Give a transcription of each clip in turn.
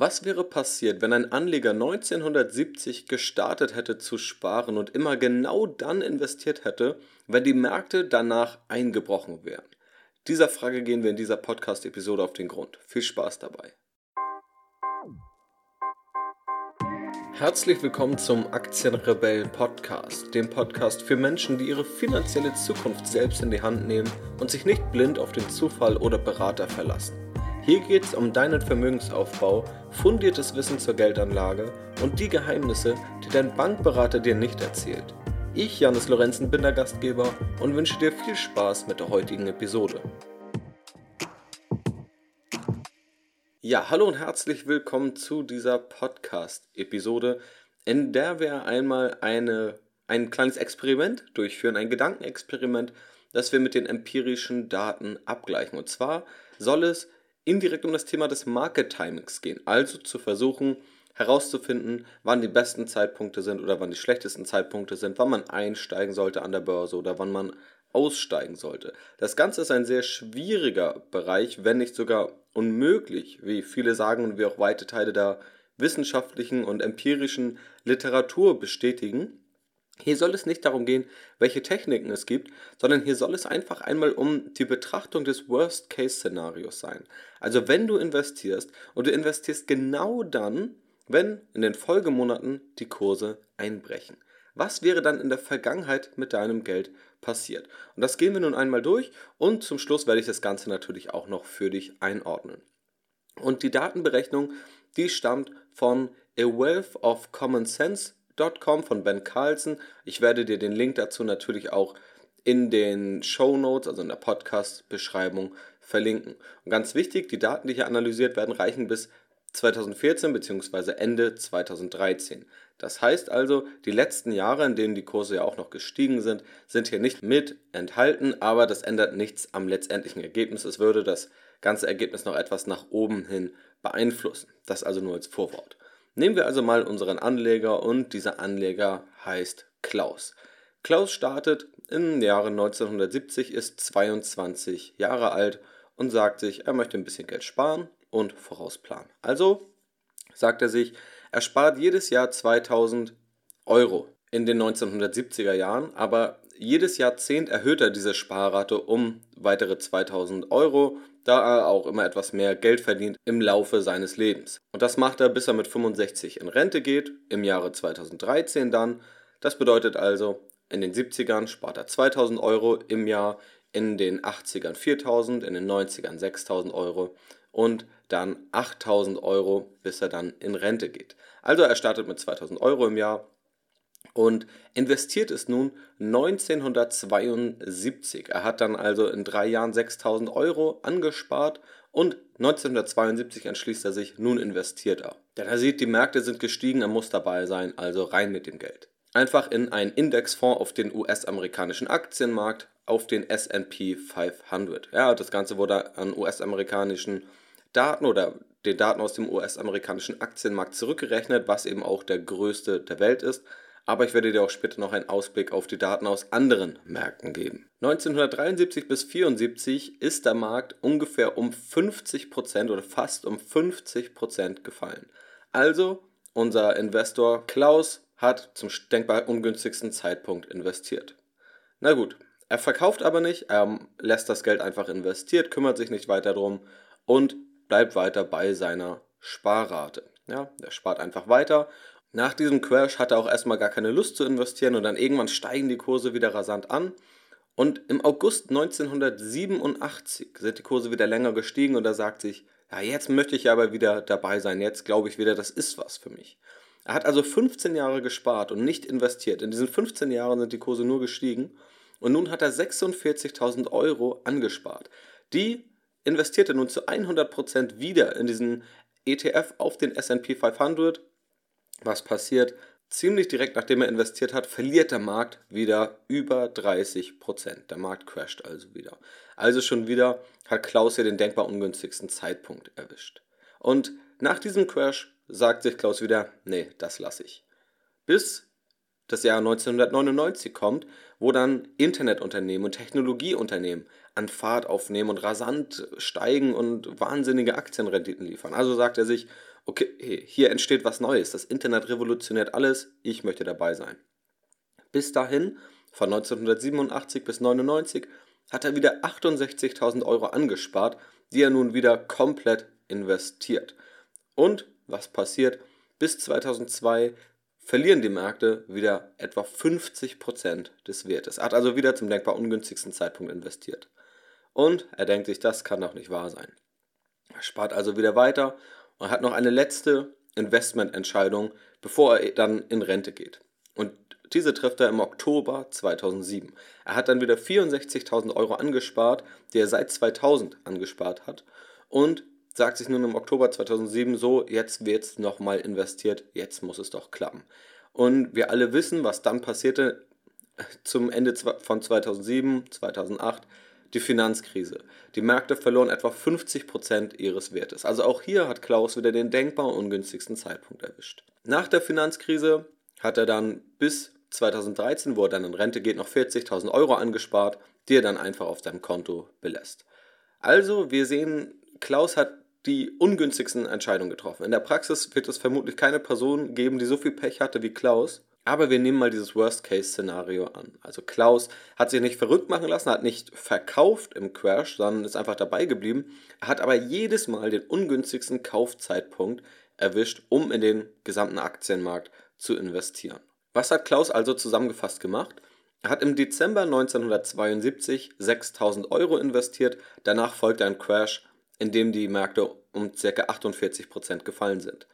Was wäre passiert, wenn ein Anleger 1970 gestartet hätte zu sparen und immer genau dann investiert hätte, wenn die Märkte danach eingebrochen wären? Dieser Frage gehen wir in dieser Podcast-Episode auf den Grund. Viel Spaß dabei. Herzlich willkommen zum Aktienrebellen Podcast, dem Podcast für Menschen, die ihre finanzielle Zukunft selbst in die Hand nehmen und sich nicht blind auf den Zufall oder Berater verlassen. Hier geht es um deinen Vermögensaufbau, fundiertes Wissen zur Geldanlage und die Geheimnisse, die dein Bankberater dir nicht erzählt. Ich, Janis Lorenzen, bin der Gastgeber und wünsche dir viel Spaß mit der heutigen Episode. Ja, hallo und herzlich willkommen zu dieser Podcast-Episode, in der wir einmal eine, ein kleines Experiment durchführen, ein Gedankenexperiment, das wir mit den empirischen Daten abgleichen. Und zwar soll es indirekt um das Thema des Market Timings gehen. Also zu versuchen herauszufinden, wann die besten Zeitpunkte sind oder wann die schlechtesten Zeitpunkte sind, wann man einsteigen sollte an der Börse oder wann man aussteigen sollte. Das Ganze ist ein sehr schwieriger Bereich, wenn nicht sogar unmöglich, wie viele sagen und wie auch weite Teile der wissenschaftlichen und empirischen Literatur bestätigen. Hier soll es nicht darum gehen, welche Techniken es gibt, sondern hier soll es einfach einmal um die Betrachtung des Worst-Case-Szenarios sein. Also wenn du investierst und du investierst genau dann, wenn in den Folgemonaten die Kurse einbrechen. Was wäre dann in der Vergangenheit mit deinem Geld passiert? Und das gehen wir nun einmal durch und zum Schluss werde ich das Ganze natürlich auch noch für dich einordnen. Und die Datenberechnung, die stammt von A Wealth of Common Sense Podcast.com von Ben Carlson. Ich werde dir den Link dazu natürlich auch in den Show Notes, also in der Podcast-Beschreibung, verlinken. Und ganz wichtig, die Daten, die hier analysiert werden, reichen bis 2014 bzw. Ende 2013. Das heißt also, die letzten Jahre, in denen die Kurse ja auch noch gestiegen sind, sind hier nicht mit enthalten, aber das ändert nichts am letztendlichen Ergebnis. Es würde das ganze Ergebnis noch etwas nach oben hin beeinflussen. Das also nur als Vorwort. Nehmen wir also mal unseren Anleger und dieser Anleger heißt Klaus. Klaus startet im Jahre 1970, ist 22 Jahre alt und sagt sich, er möchte ein bisschen Geld sparen und vorausplanen. Also sagt er sich, er spart jedes Jahr 2000 Euro in den 1970er Jahren, aber jedes Jahrzehnt erhöht er diese Sparrate um weitere 2000 Euro da er auch immer etwas mehr Geld verdient im Laufe seines Lebens. Und das macht er, bis er mit 65 in Rente geht, im Jahre 2013 dann. Das bedeutet also, in den 70ern spart er 2000 Euro im Jahr, in den 80ern 4000, in den 90ern 6000 Euro und dann 8000 Euro, bis er dann in Rente geht. Also er startet mit 2000 Euro im Jahr und investiert es nun 1972. Er hat dann also in drei Jahren 6000 Euro angespart und 1972 entschließt er sich, nun investiert er. Denn er sieht, die Märkte sind gestiegen, er muss dabei sein, also rein mit dem Geld. Einfach in einen Indexfonds auf den US-amerikanischen Aktienmarkt, auf den SP 500. Ja, das Ganze wurde an US-amerikanischen Daten oder den Daten aus dem US-amerikanischen Aktienmarkt zurückgerechnet, was eben auch der größte der Welt ist aber ich werde dir auch später noch einen Ausblick auf die Daten aus anderen Märkten geben. 1973 bis 1974 ist der Markt ungefähr um 50% oder fast um 50% gefallen. Also unser Investor Klaus hat zum denkbar ungünstigsten Zeitpunkt investiert. Na gut, er verkauft aber nicht, er lässt das Geld einfach investiert, kümmert sich nicht weiter drum und bleibt weiter bei seiner Sparrate. Ja, er spart einfach weiter nach diesem Crash hat er auch erstmal gar keine Lust zu investieren und dann irgendwann steigen die Kurse wieder rasant an. Und im August 1987 sind die Kurse wieder länger gestiegen und er sagt sich, ja, jetzt möchte ich aber wieder dabei sein, jetzt glaube ich wieder, das ist was für mich. Er hat also 15 Jahre gespart und nicht investiert. In diesen 15 Jahren sind die Kurse nur gestiegen und nun hat er 46.000 Euro angespart. Die investiert er nun zu 100% wieder in diesen ETF auf den SP 500 was passiert? Ziemlich direkt nachdem er investiert hat, verliert der Markt wieder über 30%. Der Markt crasht also wieder. Also schon wieder hat Klaus hier den denkbar ungünstigsten Zeitpunkt erwischt. Und nach diesem Crash sagt sich Klaus wieder, nee, das lasse ich. Bis das Jahr 1999 kommt, wo dann Internetunternehmen und Technologieunternehmen an Fahrt aufnehmen und rasant steigen und wahnsinnige Aktienrenditen liefern. Also sagt er sich, okay, hier entsteht was Neues, das Internet revolutioniert alles, ich möchte dabei sein. Bis dahin, von 1987 bis 1999, hat er wieder 68.000 Euro angespart, die er nun wieder komplett investiert. Und was passiert? Bis 2002 verlieren die Märkte wieder etwa 50% des Wertes. Er hat also wieder zum denkbar ungünstigsten Zeitpunkt investiert. Und er denkt sich, das kann doch nicht wahr sein. Er spart also wieder weiter und hat noch eine letzte Investmententscheidung, bevor er dann in Rente geht. Und diese trifft er im Oktober 2007. Er hat dann wieder 64.000 Euro angespart, die er seit 2000 angespart hat und sagt sich nun im Oktober 2007 so, jetzt wird es nochmal investiert, jetzt muss es doch klappen. Und wir alle wissen, was dann passierte zum Ende von 2007, 2008 die Finanzkrise. Die Märkte verloren etwa 50% ihres Wertes. Also auch hier hat Klaus wieder den denkbar ungünstigsten Zeitpunkt erwischt. Nach der Finanzkrise hat er dann bis 2013, wo er dann in Rente geht, noch 40.000 Euro angespart, die er dann einfach auf seinem Konto belässt. Also wir sehen, Klaus hat die ungünstigsten Entscheidungen getroffen. In der Praxis wird es vermutlich keine Person geben, die so viel Pech hatte wie Klaus. Aber wir nehmen mal dieses Worst-Case-Szenario an. Also Klaus hat sich nicht verrückt machen lassen, hat nicht verkauft im Crash, sondern ist einfach dabei geblieben. Er hat aber jedes Mal den ungünstigsten Kaufzeitpunkt erwischt, um in den gesamten Aktienmarkt zu investieren. Was hat Klaus also zusammengefasst gemacht? Er hat im Dezember 1972 6000 Euro investiert, danach folgte ein Crash, in dem die Märkte um ca. 48% gefallen sind.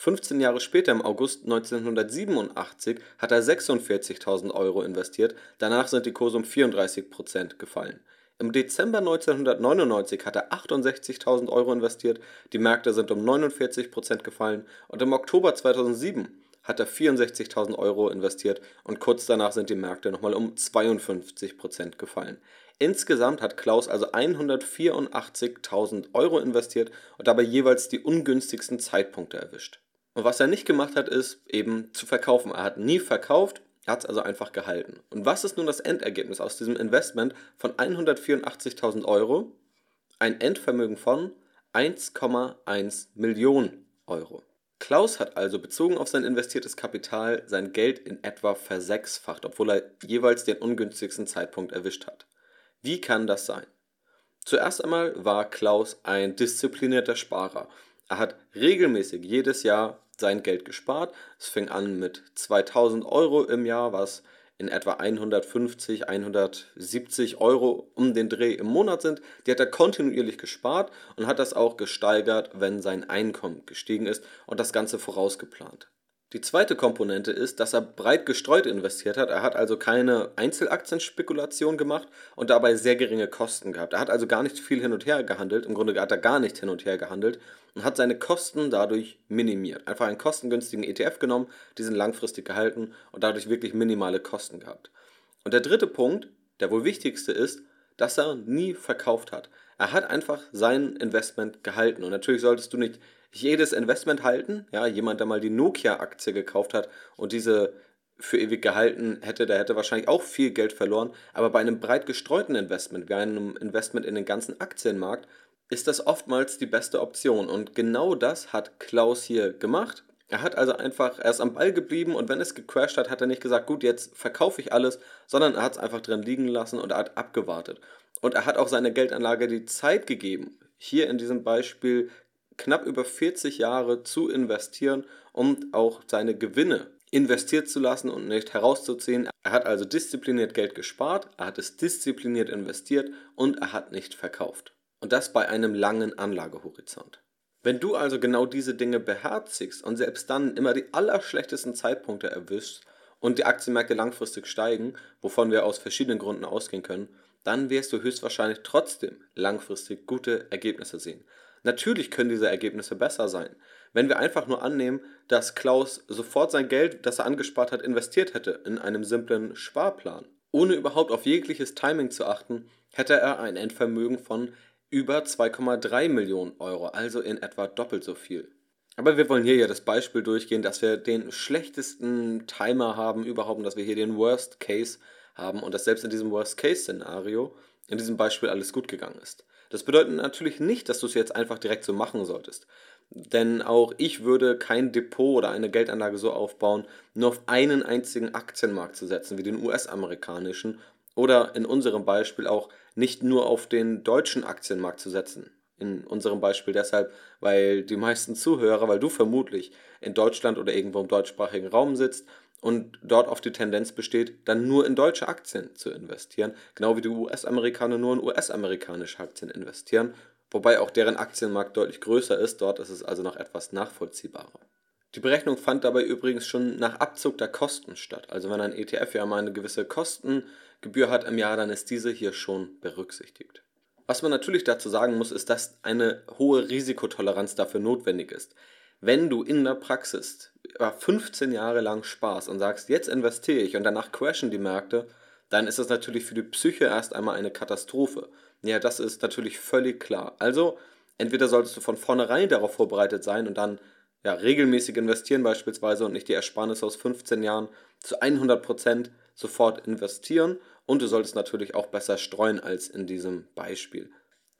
15 Jahre später, im August 1987, hat er 46.000 Euro investiert, danach sind die Kurse um 34% gefallen. Im Dezember 1999 hat er 68.000 Euro investiert, die Märkte sind um 49% gefallen und im Oktober 2007 hat er 64.000 Euro investiert und kurz danach sind die Märkte nochmal um 52% gefallen. Insgesamt hat Klaus also 184.000 Euro investiert und dabei jeweils die ungünstigsten Zeitpunkte erwischt. Und was er nicht gemacht hat, ist eben zu verkaufen. Er hat nie verkauft, er hat es also einfach gehalten. Und was ist nun das Endergebnis aus diesem Investment von 184.000 Euro? Ein Endvermögen von 1,1 Millionen Euro. Klaus hat also bezogen auf sein investiertes Kapital sein Geld in etwa versechsfacht, obwohl er jeweils den ungünstigsten Zeitpunkt erwischt hat. Wie kann das sein? Zuerst einmal war Klaus ein disziplinierter Sparer. Er hat regelmäßig jedes Jahr sein Geld gespart. Es fing an mit 2000 Euro im Jahr, was in etwa 150, 170 Euro um den Dreh im Monat sind. Die hat er kontinuierlich gespart und hat das auch gesteigert, wenn sein Einkommen gestiegen ist und das Ganze vorausgeplant. Die zweite Komponente ist, dass er breit gestreut investiert hat. Er hat also keine Einzelaktienspekulation gemacht und dabei sehr geringe Kosten gehabt. Er hat also gar nicht viel hin und her gehandelt. Im Grunde hat er gar nicht hin und her gehandelt und hat seine Kosten dadurch minimiert. Einfach einen kostengünstigen ETF genommen, diesen langfristig gehalten und dadurch wirklich minimale Kosten gehabt. Und der dritte Punkt, der wohl wichtigste ist, dass er nie verkauft hat. Er hat einfach sein Investment gehalten. Und natürlich solltest du nicht jedes Investment halten. Ja, jemand, der mal die Nokia-Aktie gekauft hat und diese für ewig gehalten hätte, der hätte wahrscheinlich auch viel Geld verloren. Aber bei einem breit gestreuten Investment, wie einem Investment in den ganzen Aktienmarkt, ist das oftmals die beste Option. Und genau das hat Klaus hier gemacht. Er hat also einfach, er ist am Ball geblieben und wenn es gecrashed hat, hat er nicht gesagt, gut, jetzt verkaufe ich alles, sondern er hat es einfach drin liegen lassen und er hat abgewartet. Und er hat auch seine Geldanlage die Zeit gegeben, hier in diesem Beispiel knapp über 40 Jahre zu investieren und auch seine Gewinne investiert zu lassen und nicht herauszuziehen. Er hat also diszipliniert Geld gespart, er hat es diszipliniert investiert und er hat nicht verkauft. Und das bei einem langen Anlagehorizont. Wenn du also genau diese Dinge beherzigst und selbst dann immer die allerschlechtesten Zeitpunkte erwischst und die Aktienmärkte langfristig steigen, wovon wir aus verschiedenen Gründen ausgehen können, dann wirst du höchstwahrscheinlich trotzdem langfristig gute Ergebnisse sehen. Natürlich können diese Ergebnisse besser sein. Wenn wir einfach nur annehmen, dass Klaus sofort sein Geld, das er angespart hat, investiert hätte in einem simplen Sparplan, ohne überhaupt auf jegliches Timing zu achten, hätte er ein Endvermögen von über 2,3 Millionen Euro, also in etwa doppelt so viel. Aber wir wollen hier ja das Beispiel durchgehen, dass wir den schlechtesten Timer haben überhaupt und dass wir hier den Worst Case haben und dass selbst in diesem Worst Case Szenario in diesem Beispiel alles gut gegangen ist. Das bedeutet natürlich nicht, dass du es jetzt einfach direkt so machen solltest. Denn auch ich würde kein Depot oder eine Geldanlage so aufbauen, nur auf einen einzigen Aktienmarkt zu setzen, wie den US-amerikanischen, oder in unserem Beispiel auch nicht nur auf den deutschen Aktienmarkt zu setzen. In unserem Beispiel deshalb, weil die meisten Zuhörer, weil du vermutlich in Deutschland oder irgendwo im deutschsprachigen Raum sitzt und dort auf die Tendenz besteht, dann nur in deutsche Aktien zu investieren, genau wie die US-Amerikaner nur in US-amerikanische Aktien investieren, wobei auch deren Aktienmarkt deutlich größer ist, dort ist es also noch etwas nachvollziehbarer. Die Berechnung fand dabei übrigens schon nach Abzug der Kosten statt. Also wenn ein ETF ja mal eine gewisse Kostengebühr hat im Jahr, dann ist diese hier schon berücksichtigt. Was man natürlich dazu sagen muss, ist, dass eine hohe Risikotoleranz dafür notwendig ist. Wenn du in der Praxis 15 Jahre lang sparst und sagst, jetzt investiere ich und danach crashen die Märkte, dann ist das natürlich für die Psyche erst einmal eine Katastrophe. Ja, das ist natürlich völlig klar. Also, entweder solltest du von vornherein darauf vorbereitet sein und dann ja, regelmäßig investieren beispielsweise und nicht die Ersparnisse aus 15 Jahren zu 100% sofort investieren und du solltest natürlich auch besser streuen als in diesem Beispiel.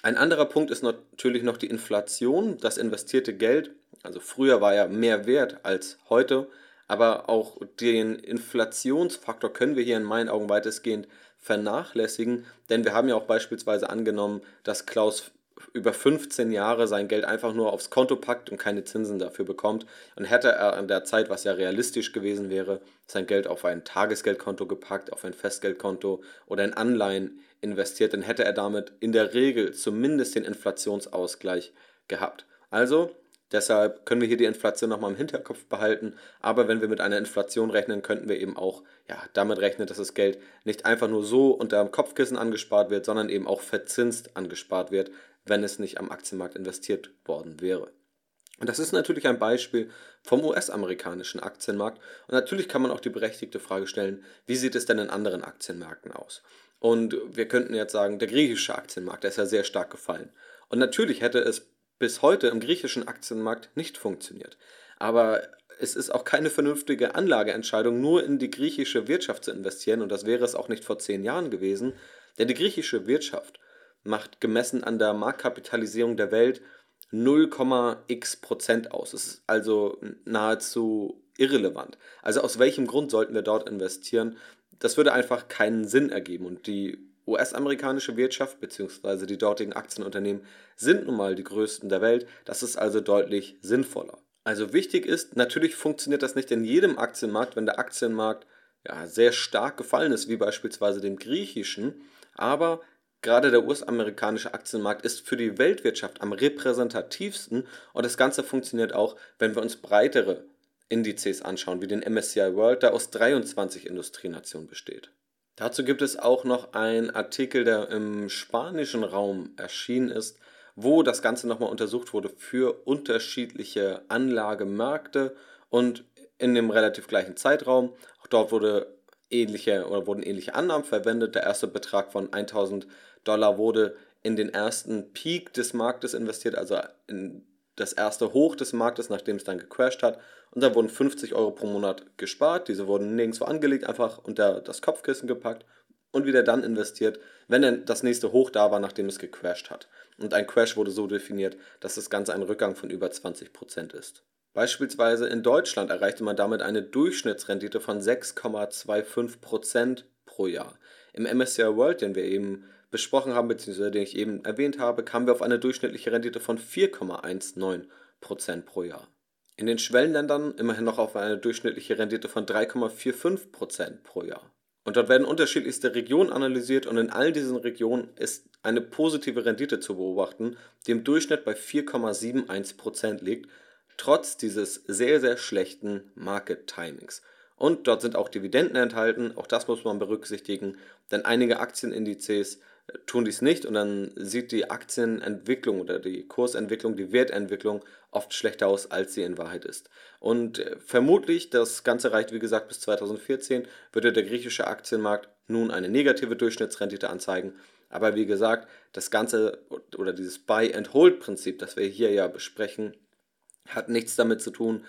Ein anderer Punkt ist natürlich noch die Inflation, das investierte Geld. Also früher war ja mehr wert als heute, aber auch den Inflationsfaktor können wir hier in meinen Augen weitestgehend vernachlässigen, denn wir haben ja auch beispielsweise angenommen, dass Klaus über 15 Jahre sein Geld einfach nur aufs Konto packt und keine Zinsen dafür bekommt. Und hätte er an der Zeit, was ja realistisch gewesen wäre, sein Geld auf ein Tagesgeldkonto gepackt, auf ein Festgeldkonto oder in Anleihen investiert, dann hätte er damit in der Regel zumindest den Inflationsausgleich gehabt. Also Deshalb können wir hier die Inflation nochmal im Hinterkopf behalten. Aber wenn wir mit einer Inflation rechnen, könnten wir eben auch ja, damit rechnen, dass das Geld nicht einfach nur so unter dem Kopfkissen angespart wird, sondern eben auch verzinst angespart wird, wenn es nicht am Aktienmarkt investiert worden wäre. Und das ist natürlich ein Beispiel vom US-amerikanischen Aktienmarkt. Und natürlich kann man auch die berechtigte Frage stellen, wie sieht es denn in anderen Aktienmärkten aus? Und wir könnten jetzt sagen, der griechische Aktienmarkt, der ist ja sehr stark gefallen. Und natürlich hätte es bis heute im griechischen Aktienmarkt nicht funktioniert. Aber es ist auch keine vernünftige Anlageentscheidung, nur in die griechische Wirtschaft zu investieren. Und das wäre es auch nicht vor zehn Jahren gewesen. Denn die griechische Wirtschaft macht gemessen an der Marktkapitalisierung der Welt 0,x Prozent aus. Es ist also nahezu irrelevant. Also aus welchem Grund sollten wir dort investieren? Das würde einfach keinen Sinn ergeben. Und die US-amerikanische Wirtschaft bzw. die dortigen Aktienunternehmen sind nun mal die größten der Welt. Das ist also deutlich sinnvoller. Also wichtig ist, natürlich funktioniert das nicht in jedem Aktienmarkt, wenn der Aktienmarkt ja, sehr stark gefallen ist, wie beispielsweise dem griechischen. Aber Gerade der US-amerikanische Aktienmarkt ist für die Weltwirtschaft am repräsentativsten und das Ganze funktioniert auch, wenn wir uns breitere Indizes anschauen, wie den MSCI World, der aus 23 Industrienationen besteht. Dazu gibt es auch noch einen Artikel, der im spanischen Raum erschienen ist, wo das Ganze nochmal untersucht wurde für unterschiedliche Anlagemärkte und in dem relativ gleichen Zeitraum. Auch dort wurde ähnliche oder wurden ähnliche Annahmen verwendet. Der erste Betrag von 1000 Dollar wurde in den ersten Peak des Marktes investiert, also in das erste Hoch des Marktes, nachdem es dann gecrashed hat. Und dann wurden 50 Euro pro Monat gespart. Diese wurden nirgendwo angelegt, einfach unter das Kopfkissen gepackt und wieder dann investiert, wenn dann das nächste Hoch da war, nachdem es gecrashed hat. Und ein Crash wurde so definiert, dass das Ganze ein Rückgang von über 20% ist. Beispielsweise in Deutschland erreichte man damit eine Durchschnittsrendite von 6,25% pro Jahr. Im MSCI World, den wir eben besprochen haben, beziehungsweise den ich eben erwähnt habe, kamen wir auf eine durchschnittliche Rendite von 4,19% pro Jahr. In den Schwellenländern immerhin noch auf eine durchschnittliche Rendite von 3,45% pro Jahr. Und dort werden unterschiedlichste Regionen analysiert und in all diesen Regionen ist eine positive Rendite zu beobachten, die im Durchschnitt bei 4,71% liegt, trotz dieses sehr, sehr schlechten Market Timings. Und dort sind auch Dividenden enthalten, auch das muss man berücksichtigen, denn einige Aktienindizes tun dies nicht und dann sieht die Aktienentwicklung oder die Kursentwicklung, die Wertentwicklung oft schlechter aus, als sie in Wahrheit ist. Und äh, vermutlich, das Ganze reicht wie gesagt bis 2014, würde der griechische Aktienmarkt nun eine negative Durchschnittsrendite anzeigen. Aber wie gesagt, das Ganze oder dieses Buy-and-Hold-Prinzip, das wir hier ja besprechen, hat nichts damit zu tun,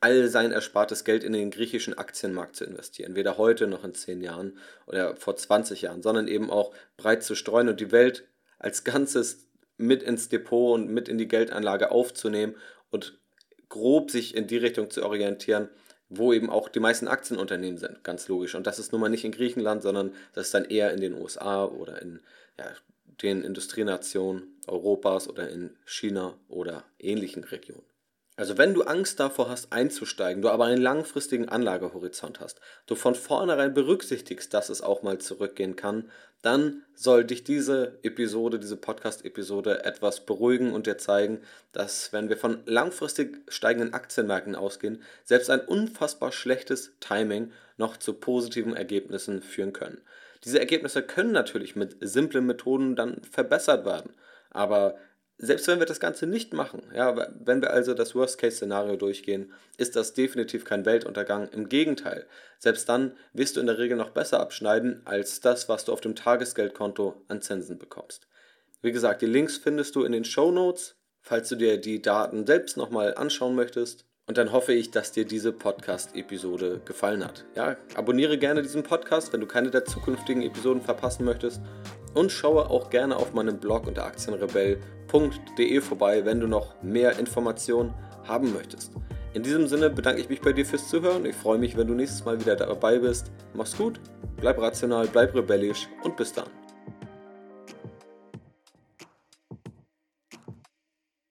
all sein erspartes Geld in den griechischen Aktienmarkt zu investieren. Weder heute noch in 10 Jahren oder vor 20 Jahren, sondern eben auch breit zu streuen und die Welt als Ganzes mit ins Depot und mit in die Geldanlage aufzunehmen und grob sich in die Richtung zu orientieren, wo eben auch die meisten Aktienunternehmen sind, ganz logisch. Und das ist nun mal nicht in Griechenland, sondern das ist dann eher in den USA oder in ja, den Industrienationen Europas oder in China oder ähnlichen Regionen. Also wenn du Angst davor hast einzusteigen, du aber einen langfristigen Anlagehorizont hast, du von vornherein berücksichtigst, dass es auch mal zurückgehen kann, dann soll dich diese Episode, diese Podcast-Episode etwas beruhigen und dir zeigen, dass wenn wir von langfristig steigenden Aktienmärkten ausgehen, selbst ein unfassbar schlechtes Timing noch zu positiven Ergebnissen führen können. Diese Ergebnisse können natürlich mit simplen Methoden dann verbessert werden, aber selbst wenn wir das Ganze nicht machen, ja, wenn wir also das Worst-Case-Szenario durchgehen, ist das definitiv kein Weltuntergang. Im Gegenteil, selbst dann wirst du in der Regel noch besser abschneiden als das, was du auf dem Tagesgeldkonto an Zinsen bekommst. Wie gesagt, die Links findest du in den Show Notes, falls du dir die Daten selbst nochmal anschauen möchtest. Und dann hoffe ich, dass dir diese Podcast-Episode gefallen hat. Ja, abonniere gerne diesen Podcast, wenn du keine der zukünftigen Episoden verpassen möchtest. Und schaue auch gerne auf meinem Blog unter aktienrebell.de vorbei, wenn du noch mehr Informationen haben möchtest. In diesem Sinne bedanke ich mich bei dir fürs Zuhören. Ich freue mich, wenn du nächstes Mal wieder dabei bist. Mach's gut, bleib rational, bleib rebellisch und bis dann.